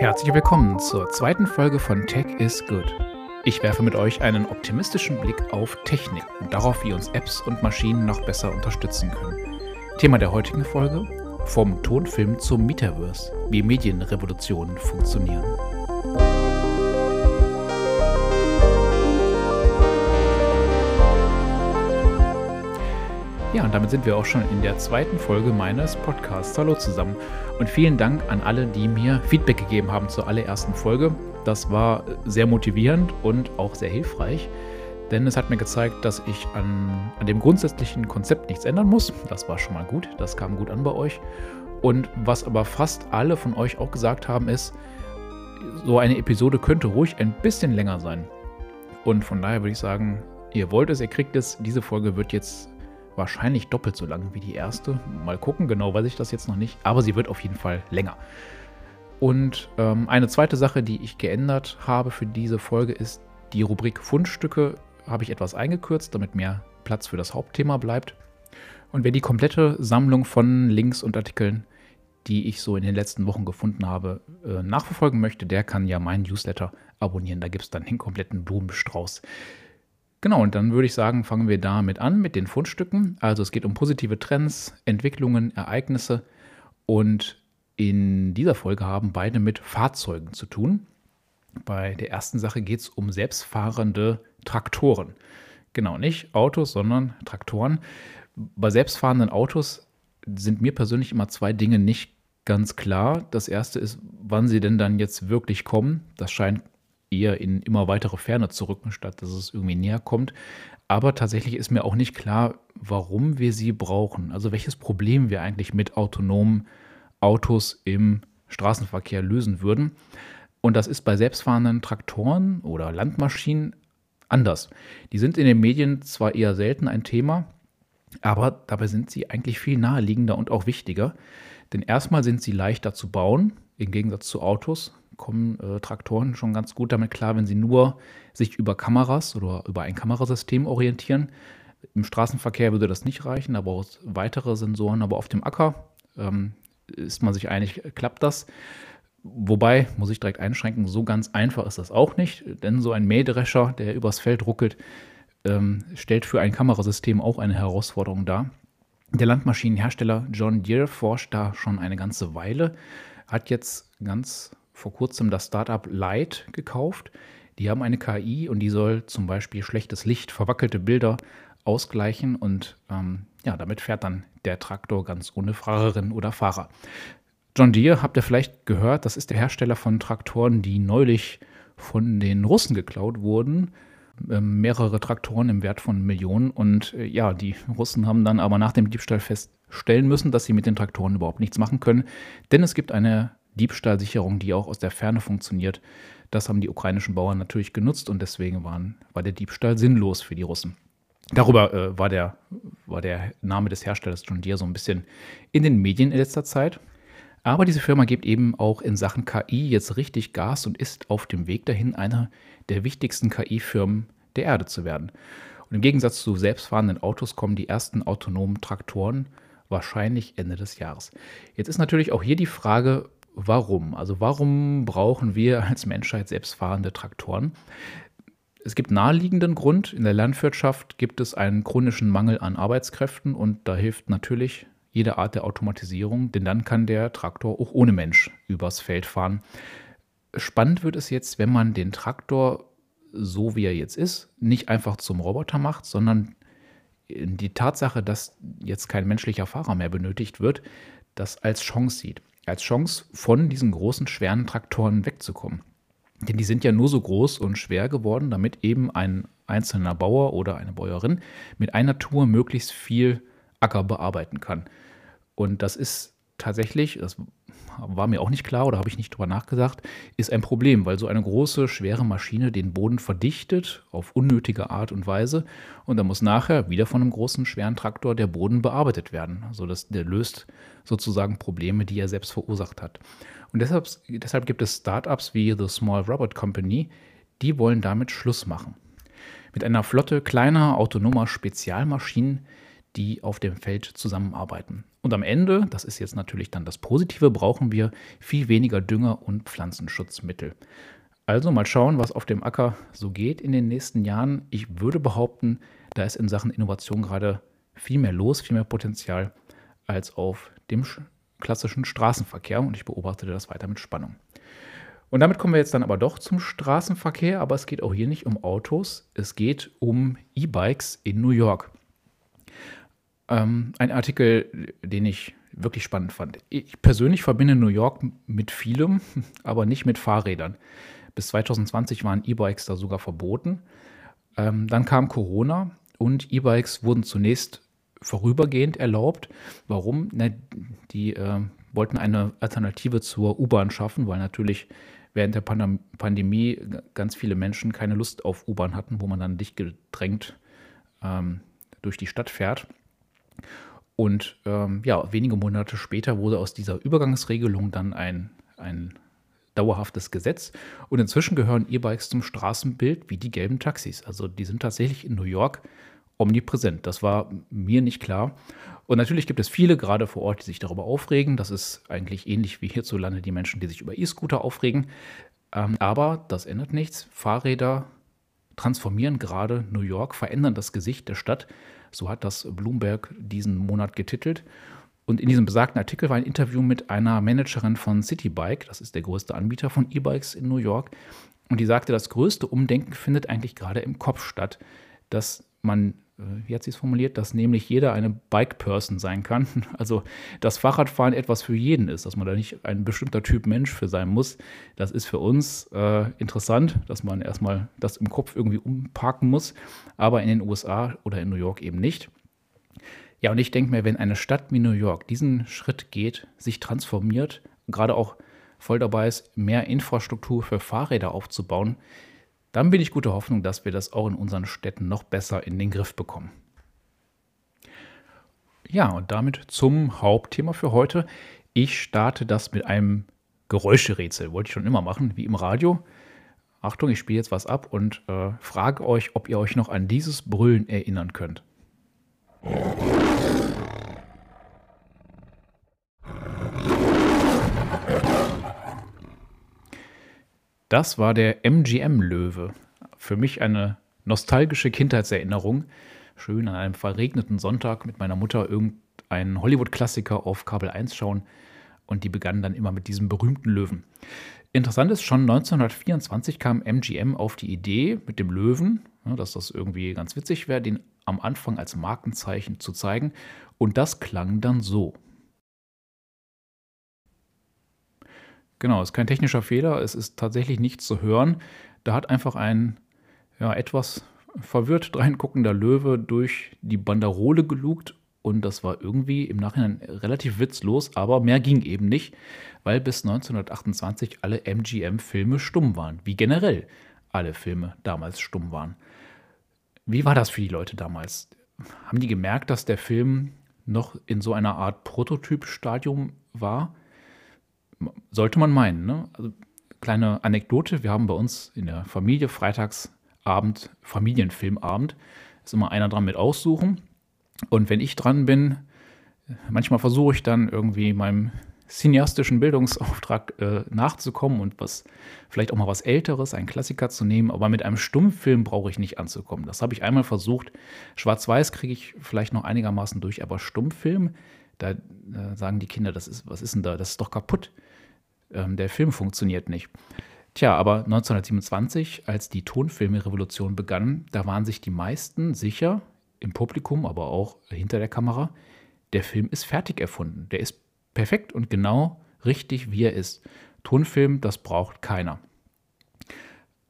Herzlich willkommen zur zweiten Folge von Tech is Good. Ich werfe mit euch einen optimistischen Blick auf Technik und darauf, wie uns Apps und Maschinen noch besser unterstützen können. Thema der heutigen Folge: Vom Tonfilm zum Metaverse, wie Medienrevolutionen funktionieren. Ja, und damit sind wir auch schon in der zweiten Folge meines Podcasts. Hallo zusammen und vielen Dank an alle, die mir Feedback gegeben haben zur allerersten Folge. Das war sehr motivierend und auch sehr hilfreich, denn es hat mir gezeigt, dass ich an, an dem grundsätzlichen Konzept nichts ändern muss. Das war schon mal gut, das kam gut an bei euch. Und was aber fast alle von euch auch gesagt haben, ist, so eine Episode könnte ruhig ein bisschen länger sein. Und von daher würde ich sagen, ihr wollt es, ihr kriegt es. Diese Folge wird jetzt wahrscheinlich doppelt so lang wie die erste. Mal gucken, genau weiß ich das jetzt noch nicht, aber sie wird auf jeden Fall länger. Und ähm, eine zweite Sache, die ich geändert habe für diese Folge, ist die Rubrik Fundstücke habe ich etwas eingekürzt, damit mehr Platz für das Hauptthema bleibt. Und wer die komplette Sammlung von Links und Artikeln, die ich so in den letzten Wochen gefunden habe, äh, nachverfolgen möchte, der kann ja meinen Newsletter abonnieren. Da gibt es dann den kompletten Blumenstrauß. Genau, und dann würde ich sagen, fangen wir damit an mit den Fundstücken. Also es geht um positive Trends, Entwicklungen, Ereignisse und in dieser Folge haben beide mit Fahrzeugen zu tun. Bei der ersten Sache geht es um selbstfahrende Traktoren. Genau, nicht Autos, sondern Traktoren. Bei selbstfahrenden Autos sind mir persönlich immer zwei Dinge nicht ganz klar. Das erste ist, wann sie denn dann jetzt wirklich kommen. Das scheint eher in immer weitere Ferne zu rücken, statt dass es irgendwie näher kommt. Aber tatsächlich ist mir auch nicht klar, warum wir sie brauchen. Also welches Problem wir eigentlich mit autonomen Autos im Straßenverkehr lösen würden. Und das ist bei selbstfahrenden Traktoren oder Landmaschinen anders. Die sind in den Medien zwar eher selten ein Thema, aber dabei sind sie eigentlich viel naheliegender und auch wichtiger. Denn erstmal sind sie leichter zu bauen, im Gegensatz zu Autos kommen äh, Traktoren schon ganz gut damit klar, wenn sie nur sich über Kameras oder über ein Kamerasystem orientieren. Im Straßenverkehr würde das nicht reichen, aber auch weitere Sensoren. Aber auf dem Acker ähm, ist man sich einig, klappt das. Wobei, muss ich direkt einschränken, so ganz einfach ist das auch nicht, denn so ein Mähdrescher, der übers Feld ruckelt, ähm, stellt für ein Kamerasystem auch eine Herausforderung dar. Der Landmaschinenhersteller John Deere forscht da schon eine ganze Weile, hat jetzt ganz vor kurzem das Startup Light gekauft. Die haben eine KI und die soll zum Beispiel schlechtes Licht, verwackelte Bilder ausgleichen und ähm, ja, damit fährt dann der Traktor ganz ohne Fahrerin oder Fahrer. John Deere, habt ihr vielleicht gehört, das ist der Hersteller von Traktoren, die neulich von den Russen geklaut wurden. Ähm, mehrere Traktoren im Wert von Millionen. Und äh, ja, die Russen haben dann aber nach dem Diebstahl feststellen müssen, dass sie mit den Traktoren überhaupt nichts machen können. Denn es gibt eine Diebstahlsicherung, die auch aus der Ferne funktioniert. Das haben die ukrainischen Bauern natürlich genutzt und deswegen waren, war der Diebstahl sinnlos für die Russen. Darüber äh, war, der, war der Name des Herstellers John Deere so ein bisschen in den Medien in letzter Zeit. Aber diese Firma gibt eben auch in Sachen KI jetzt richtig Gas und ist auf dem Weg dahin, einer der wichtigsten KI-Firmen der Erde zu werden. Und im Gegensatz zu selbstfahrenden Autos kommen die ersten autonomen Traktoren wahrscheinlich Ende des Jahres. Jetzt ist natürlich auch hier die Frage, warum? Also warum brauchen wir als Menschheit selbstfahrende Traktoren? Es gibt naheliegenden Grund. In der Landwirtschaft gibt es einen chronischen Mangel an Arbeitskräften und da hilft natürlich jede Art der Automatisierung, denn dann kann der Traktor auch ohne Mensch übers Feld fahren. Spannend wird es jetzt, wenn man den Traktor, so wie er jetzt ist, nicht einfach zum Roboter macht, sondern die Tatsache, dass jetzt kein menschlicher Fahrer mehr benötigt wird, das als Chance sieht Chance, von diesen großen, schweren Traktoren wegzukommen. Denn die sind ja nur so groß und schwer geworden, damit eben ein einzelner Bauer oder eine Bäuerin mit einer Tour möglichst viel Acker bearbeiten kann. Und das ist tatsächlich, das war mir auch nicht klar oder habe ich nicht drüber nachgedacht, ist ein Problem, weil so eine große, schwere Maschine den Boden verdichtet auf unnötige Art und Weise und dann muss nachher wieder von einem großen, schweren Traktor der Boden bearbeitet werden. Also das, der löst sozusagen Probleme, die er selbst verursacht hat. Und deshalb, deshalb gibt es Startups wie The Small Robot Company, die wollen damit Schluss machen. Mit einer Flotte kleiner autonomer Spezialmaschinen, die auf dem Feld zusammenarbeiten. Und am Ende, das ist jetzt natürlich dann das Positive, brauchen wir viel weniger Dünger und Pflanzenschutzmittel. Also mal schauen, was auf dem Acker so geht in den nächsten Jahren. Ich würde behaupten, da ist in Sachen Innovation gerade viel mehr los, viel mehr Potenzial als auf dem klassischen Straßenverkehr und ich beobachte das weiter mit Spannung. Und damit kommen wir jetzt dann aber doch zum Straßenverkehr, aber es geht auch hier nicht um Autos, es geht um E-Bikes in New York. Ähm, ein Artikel, den ich wirklich spannend fand. Ich persönlich verbinde New York mit vielem, aber nicht mit Fahrrädern. Bis 2020 waren E-Bikes da sogar verboten. Ähm, dann kam Corona und E-Bikes wurden zunächst vorübergehend erlaubt. Warum? Na, die äh, wollten eine Alternative zur U-Bahn schaffen, weil natürlich während der Pandem Pandemie ganz viele Menschen keine Lust auf U-Bahn hatten, wo man dann dicht gedrängt ähm, durch die Stadt fährt. Und ähm, ja, wenige Monate später wurde aus dieser Übergangsregelung dann ein, ein dauerhaftes Gesetz. Und inzwischen gehören E-Bikes zum Straßenbild wie die gelben Taxis. Also die sind tatsächlich in New York omnipräsent. Das war mir nicht klar. Und natürlich gibt es viele gerade vor Ort, die sich darüber aufregen. Das ist eigentlich ähnlich wie hierzulande die Menschen, die sich über E-Scooter aufregen. Ähm, aber das ändert nichts. Fahrräder transformieren gerade New York, verändern das Gesicht der Stadt. So hat das Bloomberg diesen Monat getitelt. Und in diesem besagten Artikel war ein Interview mit einer Managerin von Citybike, das ist der größte Anbieter von E-Bikes in New York. Und die sagte, das größte Umdenken findet eigentlich gerade im Kopf statt, dass man wie hat sie es formuliert, dass nämlich jeder eine Bike-Person sein kann. Also dass Fahrradfahren etwas für jeden ist, dass man da nicht ein bestimmter Typ Mensch für sein muss. Das ist für uns äh, interessant, dass man erstmal das im Kopf irgendwie umparken muss, aber in den USA oder in New York eben nicht. Ja, und ich denke mir, wenn eine Stadt wie New York diesen Schritt geht, sich transformiert, gerade auch voll dabei ist, mehr Infrastruktur für Fahrräder aufzubauen, dann bin ich guter Hoffnung, dass wir das auch in unseren Städten noch besser in den Griff bekommen. Ja, und damit zum Hauptthema für heute. Ich starte das mit einem Geräuscherätsel. Wollte ich schon immer machen, wie im Radio. Achtung, ich spiele jetzt was ab und äh, frage euch, ob ihr euch noch an dieses Brüllen erinnern könnt. Das war der MGM-Löwe. Für mich eine nostalgische Kindheitserinnerung. Schön an einem verregneten Sonntag mit meiner Mutter irgendeinen Hollywood-Klassiker auf Kabel 1 schauen. Und die begannen dann immer mit diesem berühmten Löwen. Interessant ist, schon 1924 kam MGM auf die Idee mit dem Löwen, dass das irgendwie ganz witzig wäre, den am Anfang als Markenzeichen zu zeigen. Und das klang dann so. Genau, ist kein technischer Fehler, es ist tatsächlich nichts zu hören. Da hat einfach ein ja, etwas verwirrt reinguckender Löwe durch die Banderole gelugt und das war irgendwie im Nachhinein relativ witzlos, aber mehr ging eben nicht, weil bis 1928 alle MGM-Filme stumm waren, wie generell alle Filme damals stumm waren. Wie war das für die Leute damals? Haben die gemerkt, dass der Film noch in so einer Art Prototypstadium war? Sollte man meinen. Ne? Also, kleine Anekdote: Wir haben bei uns in der Familie Freitagsabend, Familienfilmabend, ist immer einer dran mit aussuchen. Und wenn ich dran bin, manchmal versuche ich dann irgendwie meinem cineastischen Bildungsauftrag äh, nachzukommen und was vielleicht auch mal was Älteres, einen Klassiker zu nehmen, aber mit einem Stummfilm brauche ich nicht anzukommen. Das habe ich einmal versucht. Schwarz-Weiß kriege ich vielleicht noch einigermaßen durch, aber Stummfilm, da äh, sagen die Kinder, das ist, was ist denn da? Das ist doch kaputt ähm, der Film funktioniert nicht. Tja, aber 1927, als die Tonfilme-Revolution begann, da waren sich die meisten sicher, im Publikum, aber auch hinter der Kamera, der Film ist fertig erfunden. Der ist perfekt und genau richtig, wie er ist. Tonfilm, das braucht keiner.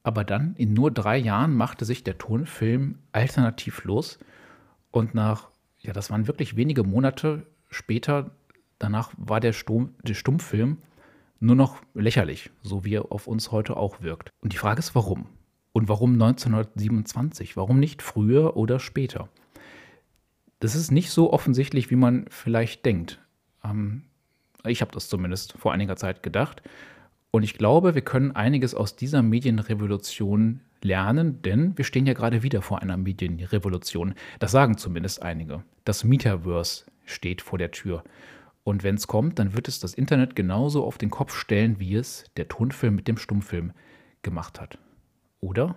Aber dann, in nur drei Jahren, machte sich der Tonfilm alternativ los. Und nach, ja, das waren wirklich wenige Monate später, danach war der, Stum der Stummfilm nur noch lächerlich, so wie er auf uns heute auch wirkt. Und die Frage ist, warum? Und warum 1927? Warum nicht früher oder später? Das ist nicht so offensichtlich, wie man vielleicht denkt. Ähm, ich habe das zumindest vor einiger Zeit gedacht. Und ich glaube, wir können einiges aus dieser Medienrevolution lernen, denn wir stehen ja gerade wieder vor einer Medienrevolution. Das sagen zumindest einige. Das Metaverse steht vor der Tür. Und wenn es kommt, dann wird es das Internet genauso auf den Kopf stellen, wie es der Tonfilm mit dem Stummfilm gemacht hat. Oder?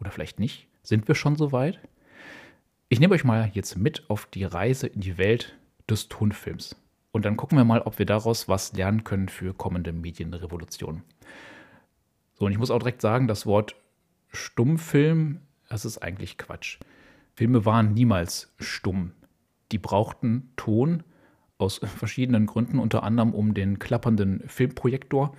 Oder vielleicht nicht? Sind wir schon so weit? Ich nehme euch mal jetzt mit auf die Reise in die Welt des Tonfilms. Und dann gucken wir mal, ob wir daraus was lernen können für kommende Medienrevolutionen. So, und ich muss auch direkt sagen, das Wort Stummfilm, das ist eigentlich Quatsch. Filme waren niemals stumm. Die brauchten Ton aus verschiedenen Gründen, unter anderem um den klappernden Filmprojektor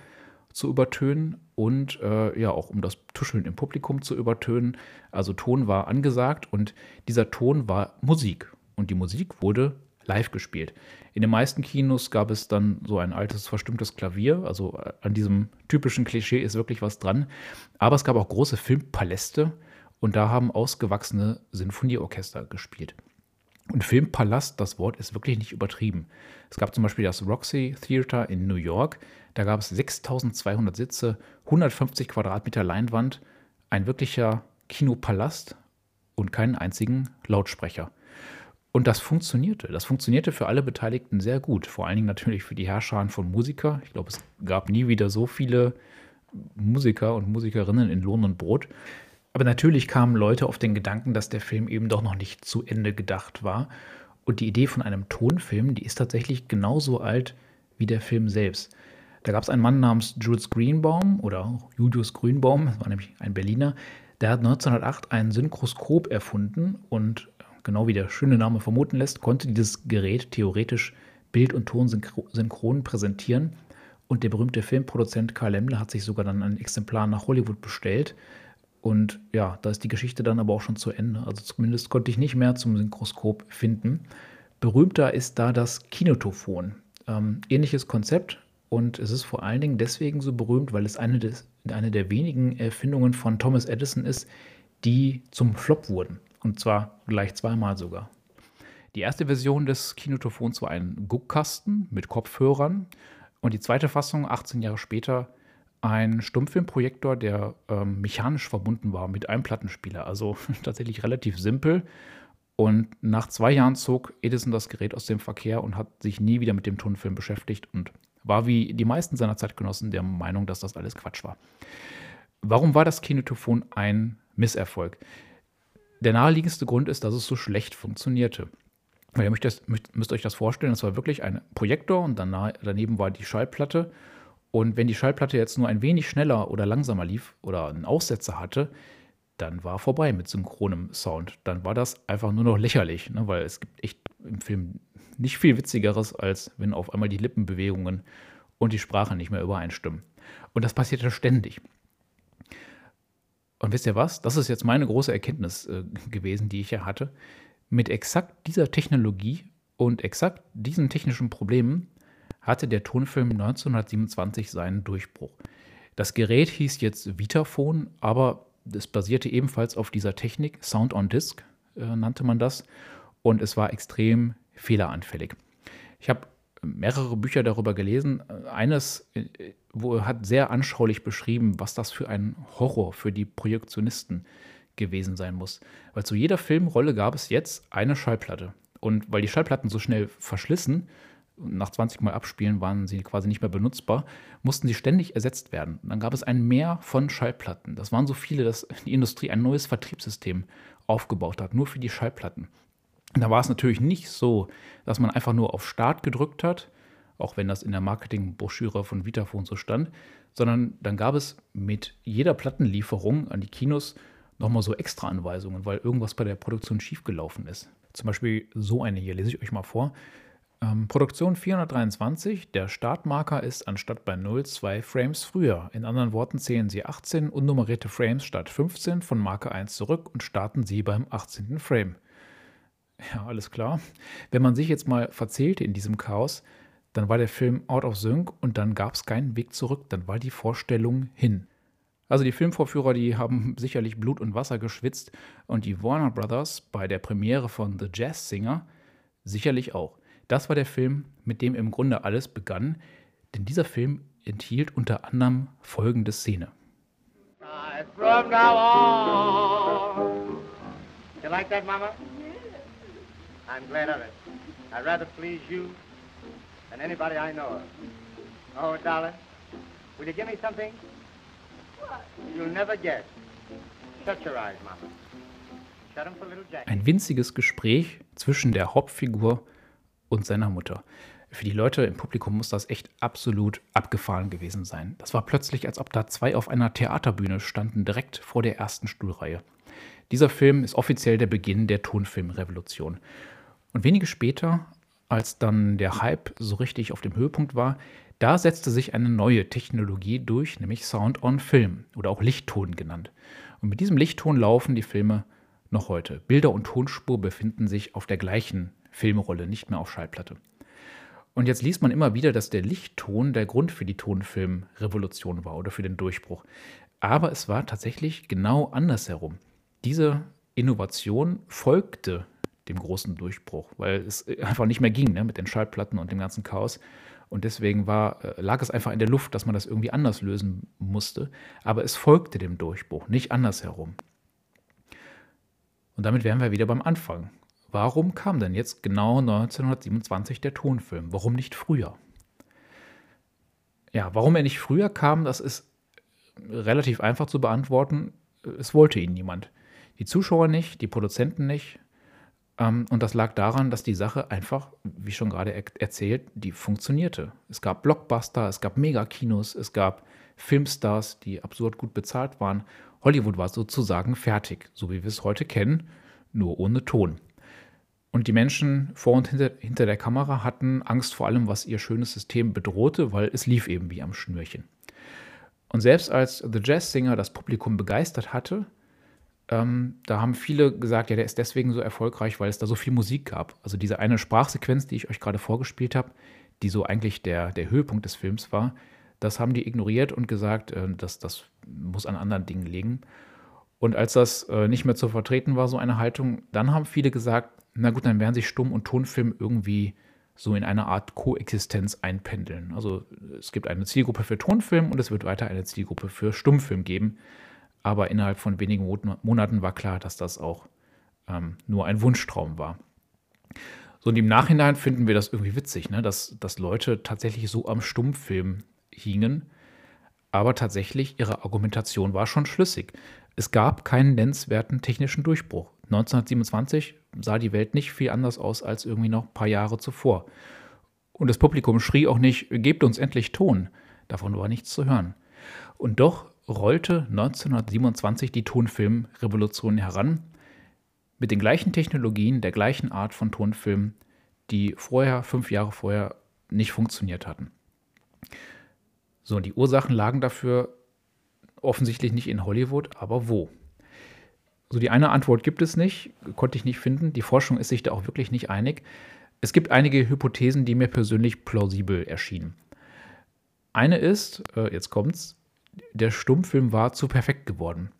zu übertönen und äh, ja auch um das Tuscheln im Publikum zu übertönen. Also Ton war angesagt und dieser Ton war Musik und die Musik wurde live gespielt. In den meisten Kinos gab es dann so ein altes verstimmtes Klavier, also äh, an diesem typischen Klischee ist wirklich was dran. Aber es gab auch große Filmpaläste und da haben ausgewachsene Sinfonieorchester gespielt. Und Filmpalast, das Wort ist wirklich nicht übertrieben. Es gab zum Beispiel das Roxy Theater in New York. Da gab es 6200 Sitze, 150 Quadratmeter Leinwand, ein wirklicher Kinopalast und keinen einzigen Lautsprecher. Und das funktionierte. Das funktionierte für alle Beteiligten sehr gut. Vor allen Dingen natürlich für die Herrscher von Musiker. Ich glaube, es gab nie wieder so viele Musiker und Musikerinnen in Lohn und Brot. Aber natürlich kamen Leute auf den Gedanken, dass der Film eben doch noch nicht zu Ende gedacht war. Und die Idee von einem Tonfilm, die ist tatsächlich genauso alt wie der Film selbst. Da gab es einen Mann namens Jules Greenbaum oder Julius Grünbaum, das war nämlich ein Berliner, der hat 1908 ein Synchroskop erfunden und genau wie der schöne Name vermuten lässt, konnte dieses Gerät theoretisch Bild und Ton synchron präsentieren. Und der berühmte Filmproduzent Karl Lemmler hat sich sogar dann ein Exemplar nach Hollywood bestellt. Und ja, da ist die Geschichte dann aber auch schon zu Ende. Also zumindest konnte ich nicht mehr zum Synchroskop finden. Berühmter ist da das Kinotophon. Ähm, ähnliches Konzept und es ist vor allen Dingen deswegen so berühmt, weil es eine, des, eine der wenigen Erfindungen von Thomas Edison ist, die zum Flop wurden. Und zwar gleich zweimal sogar. Die erste Version des Kinotophons war ein Guckkasten mit Kopfhörern und die zweite Fassung, 18 Jahre später, ein Stummfilmprojektor, der ähm, mechanisch verbunden war mit einem Plattenspieler. Also tatsächlich relativ simpel. Und nach zwei Jahren zog Edison das Gerät aus dem Verkehr und hat sich nie wieder mit dem Tonfilm beschäftigt und war wie die meisten seiner Zeitgenossen der Meinung, dass das alles Quatsch war. Warum war das Kinotophon ein Misserfolg? Der naheliegendste Grund ist, dass es so schlecht funktionierte. Ihr müsst, euch das vorstellen, es war wirklich ein Projektor und daneben war die Schallplatte und wenn die Schallplatte jetzt nur ein wenig schneller oder langsamer lief oder einen Aussetzer hatte, dann war vorbei mit synchronem Sound. Dann war das einfach nur noch lächerlich, ne? weil es gibt echt im Film nicht viel Witzigeres, als wenn auf einmal die Lippenbewegungen und die Sprache nicht mehr übereinstimmen. Und das passierte ständig. Und wisst ihr was? Das ist jetzt meine große Erkenntnis äh, gewesen, die ich ja hatte. Mit exakt dieser Technologie und exakt diesen technischen Problemen hatte der Tonfilm 1927 seinen Durchbruch. Das Gerät hieß jetzt Vitaphone, aber es basierte ebenfalls auf dieser Technik, Sound on Disk äh, nannte man das, und es war extrem fehleranfällig. Ich habe mehrere Bücher darüber gelesen. Eines äh, wo hat sehr anschaulich beschrieben, was das für ein Horror für die Projektionisten gewesen sein muss. Weil zu jeder Filmrolle gab es jetzt eine Schallplatte. Und weil die Schallplatten so schnell verschlissen, nach 20 Mal abspielen waren sie quasi nicht mehr benutzbar, mussten sie ständig ersetzt werden. Dann gab es ein Mehr von Schallplatten. Das waren so viele, dass die Industrie ein neues Vertriebssystem aufgebaut hat, nur für die Schallplatten. Da war es natürlich nicht so, dass man einfach nur auf Start gedrückt hat, auch wenn das in der Marketingbroschüre von Vitaphone so stand, sondern dann gab es mit jeder Plattenlieferung an die Kinos nochmal so extra Anweisungen, weil irgendwas bei der Produktion schiefgelaufen ist. Zum Beispiel so eine hier, lese ich euch mal vor. Ähm, Produktion 423, der Startmarker ist anstatt bei 0 2 Frames früher. In anderen Worten zählen Sie 18 unnummerierte Frames statt 15 von Marke 1 zurück und starten Sie beim 18. Frame. Ja, alles klar. Wenn man sich jetzt mal verzählte in diesem Chaos, dann war der Film out of sync und dann gab es keinen Weg zurück, dann war die Vorstellung hin. Also die Filmvorführer, die haben sicherlich Blut und Wasser geschwitzt und die Warner Brothers bei der Premiere von The Jazz Singer sicherlich auch. Das war der Film, mit dem im Grunde alles begann, denn dieser Film enthielt unter anderem folgende Szene. From now on. You like that, Mama? I'm glad of it. I'd rather please you than anybody I know of. Oh, darling, will you give me something? What? You'll never guess. Shut your eyes, Mama. Shut them for little Jack. Ein winziges Gespräch zwischen der Hauptfigur und seiner Mutter. Für die Leute im Publikum muss das echt absolut abgefahren gewesen sein. Das war plötzlich, als ob da zwei auf einer Theaterbühne standen, direkt vor der ersten Stuhlreihe. Dieser Film ist offiziell der Beginn der Tonfilmrevolution. Und wenige später, als dann der Hype so richtig auf dem Höhepunkt war, da setzte sich eine neue Technologie durch, nämlich Sound on Film oder auch Lichtton genannt. Und mit diesem Lichtton laufen die Filme noch heute. Bilder und Tonspur befinden sich auf der gleichen Filmrolle, nicht mehr auf Schallplatte. Und jetzt liest man immer wieder, dass der Lichtton der Grund für die Tonfilmrevolution war oder für den Durchbruch. Aber es war tatsächlich genau andersherum. Diese Innovation folgte dem großen Durchbruch, weil es einfach nicht mehr ging ne, mit den Schallplatten und dem ganzen Chaos. Und deswegen war, äh, lag es einfach in der Luft, dass man das irgendwie anders lösen musste. Aber es folgte dem Durchbruch, nicht andersherum. Und damit wären wir wieder beim Anfang. Warum kam denn jetzt genau 1927 der Tonfilm? Warum nicht früher? Ja, warum er nicht früher kam, das ist relativ einfach zu beantworten. Es wollte ihn niemand. Die Zuschauer nicht, die Produzenten nicht. Ähm, und das lag daran, dass die Sache einfach, wie schon gerade erzählt, die funktionierte. Es gab Blockbuster, es gab Megakinos, es gab Filmstars, die absurd gut bezahlt waren. Hollywood war sozusagen fertig, so wie wir es heute kennen, nur ohne Ton. Und die Menschen vor und hinter, hinter der Kamera hatten Angst vor allem, was ihr schönes System bedrohte, weil es lief eben wie am Schnürchen. Und selbst als The Jazz Singer das Publikum begeistert hatte, ähm, da haben viele gesagt, ja, der ist deswegen so erfolgreich, weil es da so viel Musik gab. Also diese eine Sprachsequenz, die ich euch gerade vorgespielt habe, die so eigentlich der, der Höhepunkt des Films war, das haben die ignoriert und gesagt, äh, dass das muss an anderen Dingen liegen. Und als das äh, nicht mehr zu vertreten war, so eine Haltung, dann haben viele gesagt, na gut, dann werden sich Stumm- und Tonfilm irgendwie so in eine Art Koexistenz einpendeln. Also es gibt eine Zielgruppe für Tonfilm und es wird weiter eine Zielgruppe für Stummfilm geben. Aber innerhalb von wenigen Monaten war klar, dass das auch ähm, nur ein Wunschtraum war. So und im Nachhinein finden wir das irgendwie witzig, ne? dass, dass Leute tatsächlich so am Stummfilm hingen. Aber tatsächlich, ihre Argumentation war schon schlüssig. Es gab keinen nennenswerten technischen Durchbruch. 1927 sah die Welt nicht viel anders aus als irgendwie noch ein paar Jahre zuvor. Und das Publikum schrie auch nicht, gebt uns endlich Ton. Davon war nichts zu hören. Und doch rollte 1927 die Tonfilmrevolution heran, mit den gleichen Technologien, der gleichen Art von Tonfilm, die vorher, fünf Jahre vorher, nicht funktioniert hatten. So, die Ursachen lagen dafür offensichtlich nicht in Hollywood, aber wo? So die eine Antwort gibt es nicht, konnte ich nicht finden. Die Forschung ist sich da auch wirklich nicht einig. Es gibt einige Hypothesen, die mir persönlich plausibel erschienen. Eine ist, äh, jetzt kommt's, der Stummfilm war zu perfekt geworden.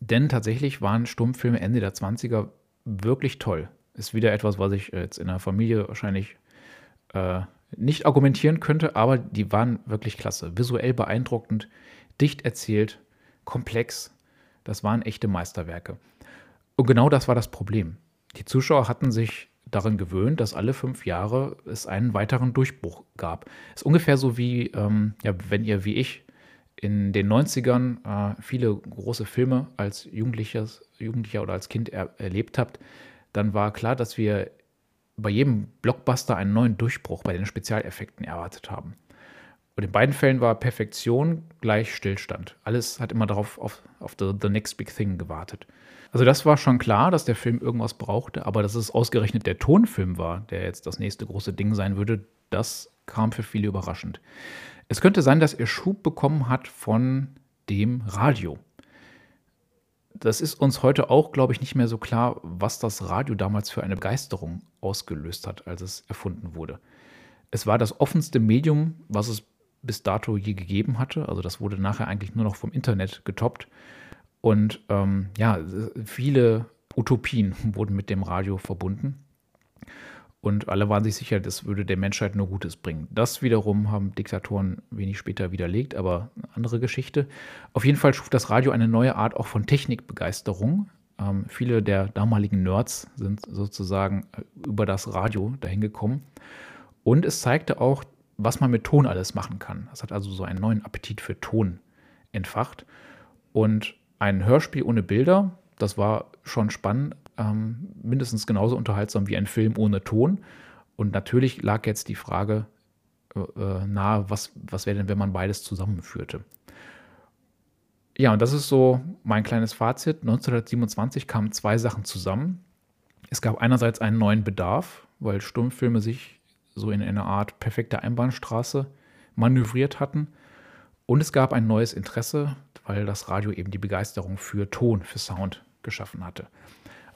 Denn tatsächlich waren Stummfilme Ende der 20er wirklich toll. Ist wieder etwas, was ich jetzt in der Familie wahrscheinlich äh, nicht argumentieren könnte, aber die waren wirklich klasse. Visuell beeindruckend, dicht erzählt, komplex, das waren echte Meisterwerke. Und genau das war das Problem. Die Zuschauer hatten sich daran gewöhnt, dass alle fünf Jahre es einen weiteren Durchbruch gab. Es ist ungefähr so wie, ähm, ja, wenn ihr wie ich in den 90ern äh, viele große Filme als Jugendlicher, Jugendlicher oder als Kind er erlebt habt, dann war klar, dass wir bei jedem Blockbuster einen neuen Durchbruch bei den Spezialeffekten erwartet haben. Und in beiden Fällen war Perfektion gleich Stillstand. Alles hat immer darauf auf, auf the, the next big thing gewartet. Also das war schon klar, dass der Film irgendwas brauchte, aber dass es ausgerechnet der Tonfilm war, der jetzt das nächste große Ding sein würde, das kam für viele überraschend. Es könnte sein, dass er Schub bekommen hat von dem Radio. Das ist uns heute auch, glaube ich, nicht mehr so klar, was das Radio damals für eine Begeisterung ausgelöst hat, als es erfunden wurde. Es war das offenste Medium, was es bis dato je gegeben hatte. Also das wurde nachher eigentlich nur noch vom Internet getoppt. Und ähm, ja, viele Utopien wurden mit dem Radio verbunden. Und alle waren sich sicher, das würde der Menschheit nur Gutes bringen. Das wiederum haben Diktatoren wenig später widerlegt, aber eine andere Geschichte. Auf jeden Fall schuf das Radio eine neue Art auch von Technikbegeisterung. Ähm, viele der damaligen Nerds sind sozusagen äh, über das Radio dahin gekommen. Und es zeigte auch, was man mit Ton alles machen kann. Es hat also so einen neuen Appetit für Ton entfacht. Und ein Hörspiel ohne Bilder, das war schon spannend, ähm, mindestens genauso unterhaltsam wie ein Film ohne Ton. Und natürlich lag jetzt die Frage äh, äh nahe, was, was wäre denn, wenn man beides zusammenführte. Ja, und das ist so mein kleines Fazit. 1927 kamen zwei Sachen zusammen. Es gab einerseits einen neuen Bedarf, weil Stummfilme sich so in eine Art perfekte Einbahnstraße manövriert hatten. Und es gab ein neues Interesse, weil das Radio eben die Begeisterung für Ton, für Sound geschaffen hatte.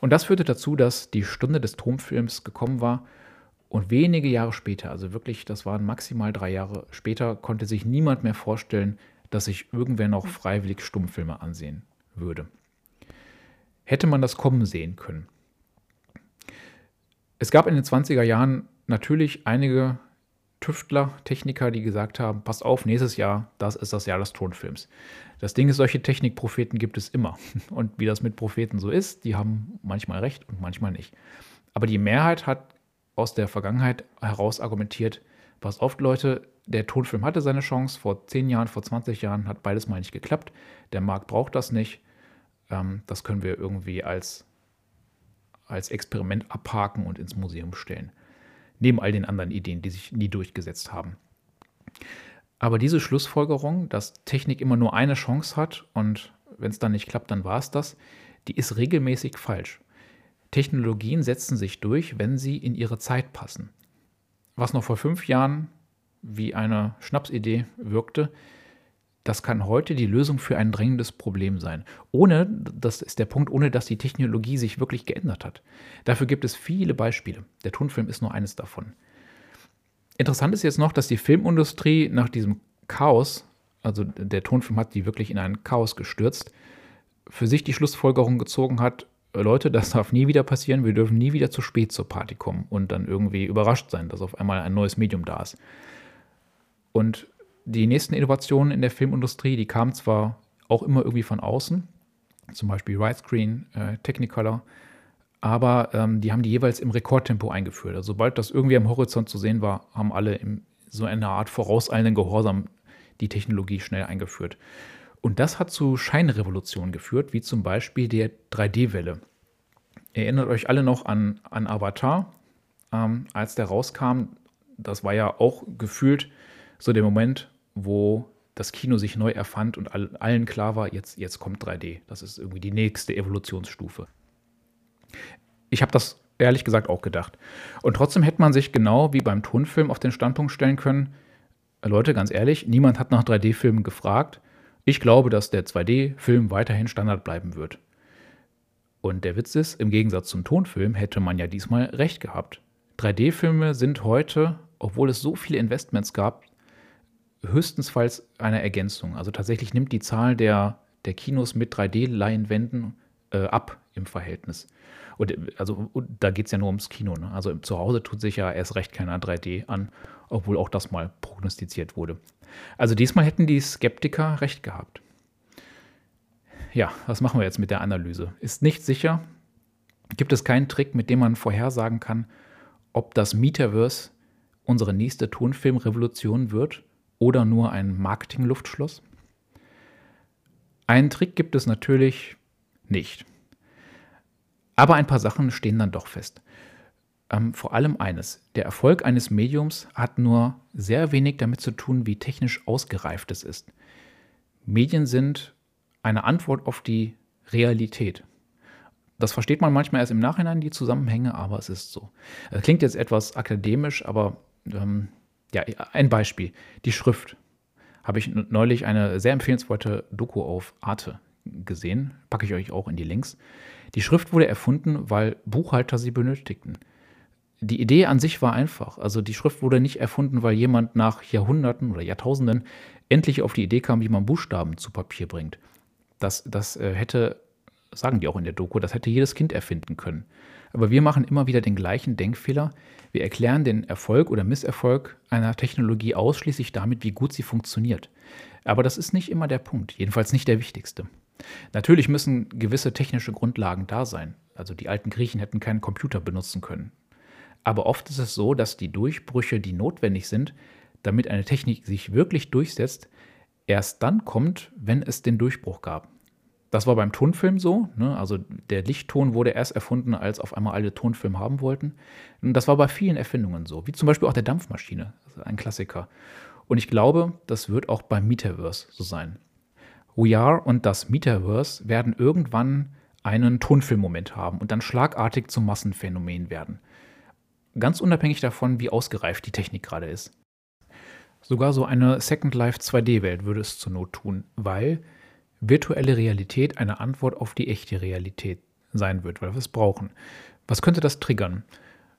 Und das führte dazu, dass die Stunde des Tonfilms gekommen war und wenige Jahre später, also wirklich, das waren maximal drei Jahre später, konnte sich niemand mehr vorstellen, dass sich irgendwer noch freiwillig Stummfilme ansehen würde. Hätte man das kommen sehen können. Es gab in den 20er Jahren natürlich einige Tüftler, Techniker, die gesagt haben, passt auf, nächstes Jahr, das ist das Jahr des Tonfilms. Das Ding ist, solche Technikpropheten gibt es immer. Und wie das mit Propheten so ist, die haben manchmal recht und manchmal nicht. Aber die Mehrheit hat aus der Vergangenheit heraus argumentiert, pass auf, Leute, der Tonfilm hatte seine Chance, vor 10 Jahren, vor 20 Jahren hat beides mal nicht geklappt. Der Markt braucht das nicht. Ähm, das können wir irgendwie als, als Experiment abhaken und ins Museum stellen. Neben all den anderen Ideen, die sich nie durchgesetzt haben. Aber diese Schlussfolgerung, dass Technik immer nur eine Chance hat und wenn es dann nicht klappt, dann war es das, die ist regelmäßig falsch. Technologien setzen sich durch, wenn sie in ihre Zeit passen. Was noch vor fünf Jahren wie eine Schnapsidee wirkte, das kann heute die Lösung für ein drängendes Problem sein. Ohne, das ist der Punkt, ohne dass die Technologie sich wirklich geändert hat. Dafür gibt es viele Beispiele. Der Tonfilm ist nur eines davon. Interessant ist jetzt noch, dass die Filmindustrie nach diesem Chaos, also der Tonfilm hat die wirklich in ein Chaos gestürzt, für sich die Schlussfolgerung gezogen hat, Leute, das darf nie wieder passieren, wir dürfen nie wieder zu spät zur Party kommen und dann irgendwie überrascht sein, dass auf einmal ein neues Medium da ist. Und die nächsten Innovationen in der Filmindustrie, die kamen zwar auch immer irgendwie von außen, zum Beispiel Widescreen, äh, Technicolor, aber ähm, die haben die jeweils im Rekordtempo eingeführt. Also sobald das irgendwie am Horizont zu sehen war, haben alle in so einer Art vorauseilenden Gehorsam die Technologie schnell eingeführt. Und das hat zu Scheinrevolutionen geführt, wie zum Beispiel der 3D-Welle. Erinnert euch alle noch an, an Avatar, ähm, als der rauskam. Das war ja auch gefühlt so der Moment, wo das Kino sich neu erfand und allen klar war, jetzt, jetzt kommt 3D. Das ist irgendwie die nächste Evolutionsstufe. Ich habe das ehrlich gesagt auch gedacht. Und trotzdem hätte man sich genau wie beim Tonfilm auf den Standpunkt stellen können, äh, Leute, ganz ehrlich, niemand hat nach 3D-Filmen gefragt. Ich glaube, dass der 2D-Film weiterhin Standard bleiben wird. Und der Witz ist, im Gegensatz zum Tonfilm hätte man ja diesmal recht gehabt. 3D-Filme sind heute, obwohl es so viele Investments gab, höchstensfalls eine Ergänzung. Also tatsächlich nimmt die Zahl der, der Kinos mit 3D-Leinwänden äh, ab im Verhältnis. Und also und da geht es ja nur ums Kino. Ne? Also zu Hause tut sich ja erst recht keiner 3D an, obwohl auch das mal prognostiziert wurde. Also diesmal hätten die Skeptiker recht gehabt. Ja, was machen wir jetzt mit der Analyse? Ist nicht sicher. Gibt es keinen Trick, mit dem man vorhersagen kann, ob das Metaverse unsere nächste Tonfilmrevolution wird oder nur ein Marketing-Luftschloss? Einen Trick gibt es natürlich nicht. Aber ein paar Sachen stehen dann doch fest. Ähm, vor allem eines. Der Erfolg eines Mediums hat nur sehr wenig damit zu tun, wie technisch ausgereift es ist. Medien sind eine Antwort auf die Realität. Das versteht man manchmal erst im Nachhinein, die Zusammenhänge, aber es ist so. Das klingt jetzt etwas akademisch, aber ähm, ja, ein Beispiel. Die Schrift. Habe ich neulich eine sehr empfehlenswerte Doku auf Arte gesehen. Packe ich euch auch in die Links. Die Schrift wurde erfunden, weil Buchhalter sie benötigten. Die Idee an sich war einfach. Also die Schrift wurde nicht erfunden, weil jemand nach Jahrhunderten oder Jahrtausenden endlich auf die Idee kam, wie man Buchstaben zu Papier bringt. Das, das äh, hätte, sagen die auch in der Doku, das hätte jedes Kind erfinden können. Aber wir machen immer wieder den gleichen Denkfehler. Wir erklären den Erfolg oder Misserfolg einer Technologie ausschließlich damit, wie gut sie funktioniert. Aber das ist nicht immer der Punkt, jedenfalls nicht der wichtigste. Natürlich müssen gewisse technische Grundlagen da sein. Also die alten Griechen hätten keinen Computer benutzen können. Aber oft ist es so, dass die Durchbrüche, die notwendig sind, damit eine Technik sich wirklich durchsetzt, erst dann kommt, wenn es den Durchbruch gab. Das war beim Tonfilm so. Ne? Also der Lichtton wurde erst erfunden, als auf einmal alle Tonfilm haben wollten. Und das war bei vielen Erfindungen so, wie zum Beispiel auch der Dampfmaschine, ein Klassiker. Und ich glaube, das wird auch beim Metaverse so sein. We Are und das Metaverse werden irgendwann einen Tonfilmmoment haben und dann schlagartig zum Massenphänomen werden. Ganz unabhängig davon, wie ausgereift die Technik gerade ist. Sogar so eine Second Life 2D-Welt würde es zur Not tun, weil virtuelle Realität eine Antwort auf die echte Realität sein wird, weil wir es brauchen. Was könnte das triggern?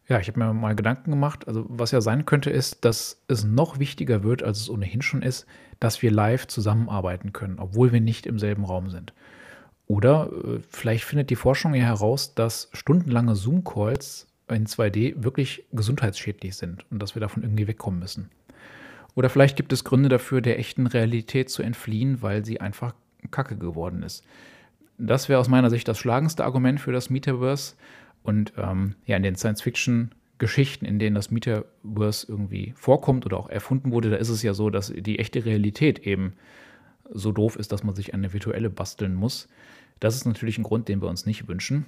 Ja, ich habe mir mal Gedanken gemacht. Also, was ja sein könnte, ist, dass es noch wichtiger wird, als es ohnehin schon ist, dass wir live zusammenarbeiten können, obwohl wir nicht im selben Raum sind. Oder äh, vielleicht findet die Forschung ja heraus, dass stundenlange Zoom-Calls in 2D wirklich gesundheitsschädlich sind und dass wir davon irgendwie wegkommen müssen. Oder vielleicht gibt es Gründe dafür, der echten Realität zu entfliehen, weil sie einfach kacke geworden ist. Das wäre aus meiner Sicht das schlagendste Argument für das Metaverse. Und ähm, ja, in den Science-Fiction-Geschichten, in denen das Metaverse irgendwie vorkommt oder auch erfunden wurde, da ist es ja so, dass die echte Realität eben so doof ist, dass man sich eine virtuelle basteln muss. Das ist natürlich ein Grund, den wir uns nicht wünschen.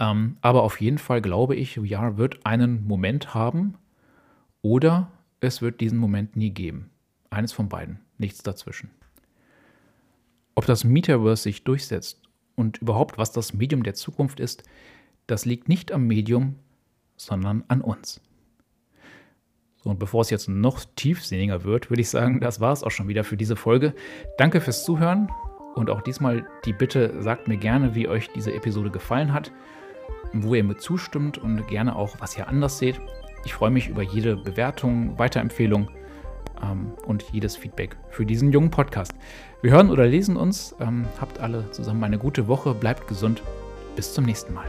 Ähm, aber auf jeden Fall glaube ich, VR wird einen Moment haben oder es wird diesen Moment nie geben. Eines von beiden, nichts dazwischen. Ob das Metaverse sich durchsetzt und überhaupt, was das Medium der Zukunft ist, das liegt nicht am Medium, sondern an uns. So, und bevor es jetzt noch tiefsinniger wird, würde ich sagen, das war es auch schon wieder für diese Folge. Danke fürs Zuhören und auch diesmal die Bitte, sagt mir gerne, wie euch diese Episode gefallen hat, wo ihr mir zustimmt und gerne auch, was ihr anders seht. Ich freue mich über jede Bewertung, Weiterempfehlung ähm, und jedes Feedback für diesen jungen Podcast. Wir hören oder lesen uns. Ähm, habt alle zusammen eine gute Woche, bleibt gesund. Bis zum nächsten Mal.